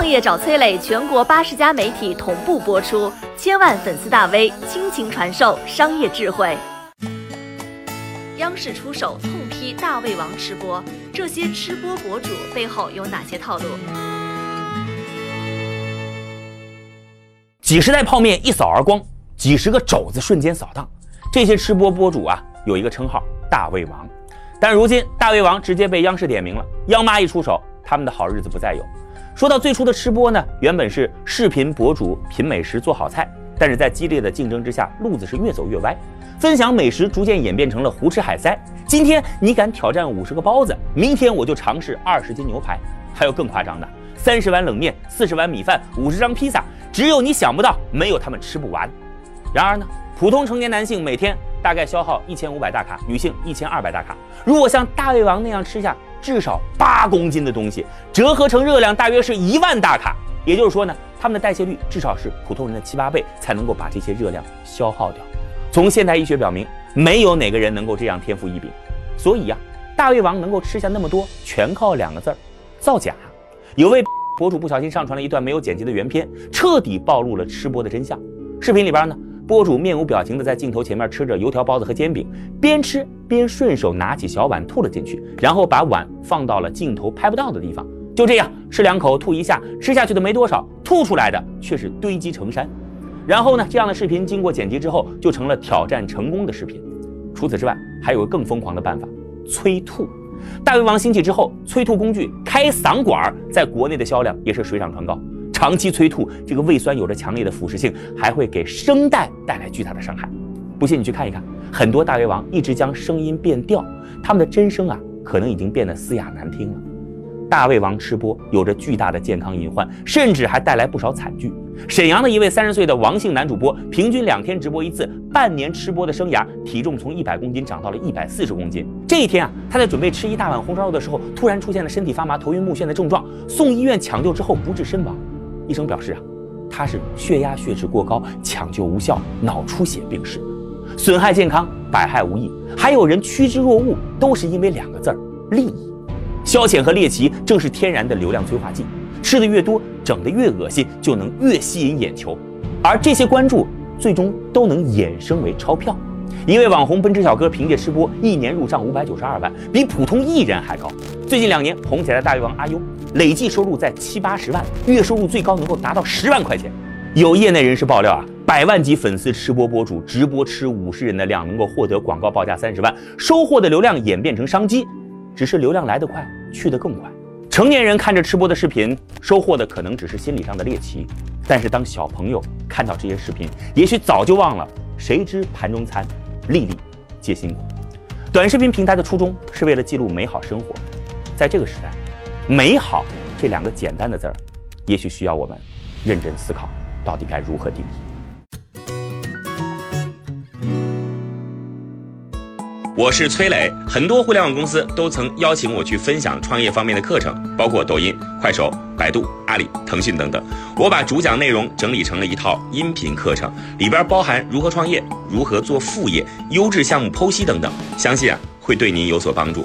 创业找崔磊，全国八十家媒体同步播出，千万粉丝大 V 倾情传授商业智慧。央视出手痛批大胃王吃播，这些吃播博主背后有哪些套路？几十袋泡面一扫而光，几十个肘子瞬间扫荡。这些吃播博主啊，有一个称号“大胃王”，但如今大胃王直接被央视点名了，央妈一出手，他们的好日子不再有。说到最初的吃播呢，原本是视频博主品美食做好菜，但是在激烈的竞争之下，路子是越走越歪。分享美食逐渐演变成了胡吃海塞。今天你敢挑战五十个包子，明天我就尝试二十斤牛排。还有更夸张的，三十碗冷面、四十碗米饭、五十张披萨，只有你想不到，没有他们吃不完。然而呢，普通成年男性每天大概消耗一千五百大卡，女性一千二百大卡。如果像大胃王那样吃下至少八公斤的东西，折合成热量大约是一万大卡。也就是说呢，他们的代谢率至少是普通人的七八倍，才能够把这些热量消耗掉。从现代医学表明，没有哪个人能够这样天赋异禀，所以呀，大胃王能够吃下那么多，全靠两个字儿：造假。有位博主不小心上传了一段没有剪辑的原片，彻底暴露了吃播的真相。视频里边呢，博主面无表情的在镜头前面吃着油条、包子和煎饼，边吃边顺手拿起小碗吐了进去，然后把碗放到了镜头拍不到的地方。就这样吃两口吐一下，吃下去的没多少，吐出来的却是堆积成山。然后呢？这样的视频经过剪辑之后，就成了挑战成功的视频。除此之外，还有个更疯狂的办法——催吐。大胃王兴起之后，催吐工具开嗓管在国内的销量也是水涨船高。长期催吐，这个胃酸有着强烈的腐蚀性，还会给声带带来巨大的伤害。不信你去看一看，很多大胃王一直将声音变调，他们的真声啊，可能已经变得嘶哑难听了。大胃王吃播有着巨大的健康隐患，甚至还带来不少惨剧。沈阳的一位三十岁的王姓男主播，平均两天直播一次，半年吃播的生涯，体重从一百公斤涨到了一百四十公斤。这一天啊，他在准备吃一大碗红烧肉的时候，突然出现了身体发麻、头晕目眩的症状，送医院抢救之后不治身亡。医生表示啊，他是血压血脂过高，抢救无效，脑出血病逝，损害健康，百害无益。还有人趋之若鹜，都是因为两个字儿：利益。消遣和猎奇正是天然的流量催化剂，吃的越多，整的越恶心，就能越吸引眼球，而这些关注最终都能衍生为钞票。一位网红奔驰小哥凭借吃播，一年入账五百九十二万，比普通艺人还高。最近两年红起来的大胃王阿优，累计收入在七八十万，月收入最高能够达到十万块钱。有业内人士爆料啊，百万级粉丝吃播博主直播吃五十人的量，能够获得广告报价三十万，收获的流量演变成商机。只是流量来得快，去得更快。成年人看着吃播的视频，收获的可能只是心理上的猎奇；但是当小朋友看到这些视频，也许早就忘了“谁知盘中餐，粒粒皆辛苦”。短视频平台的初衷是为了记录美好生活，在这个时代，“美好”这两个简单的字儿，也许需要我们认真思考，到底该如何定义。我是崔磊，很多互联网公司都曾邀请我去分享创业方面的课程，包括抖音、快手、百度、阿里、腾讯等等。我把主讲内容整理成了一套音频课程，里边包含如何创业、如何做副业、优质项目剖析等等，相信啊会对您有所帮助。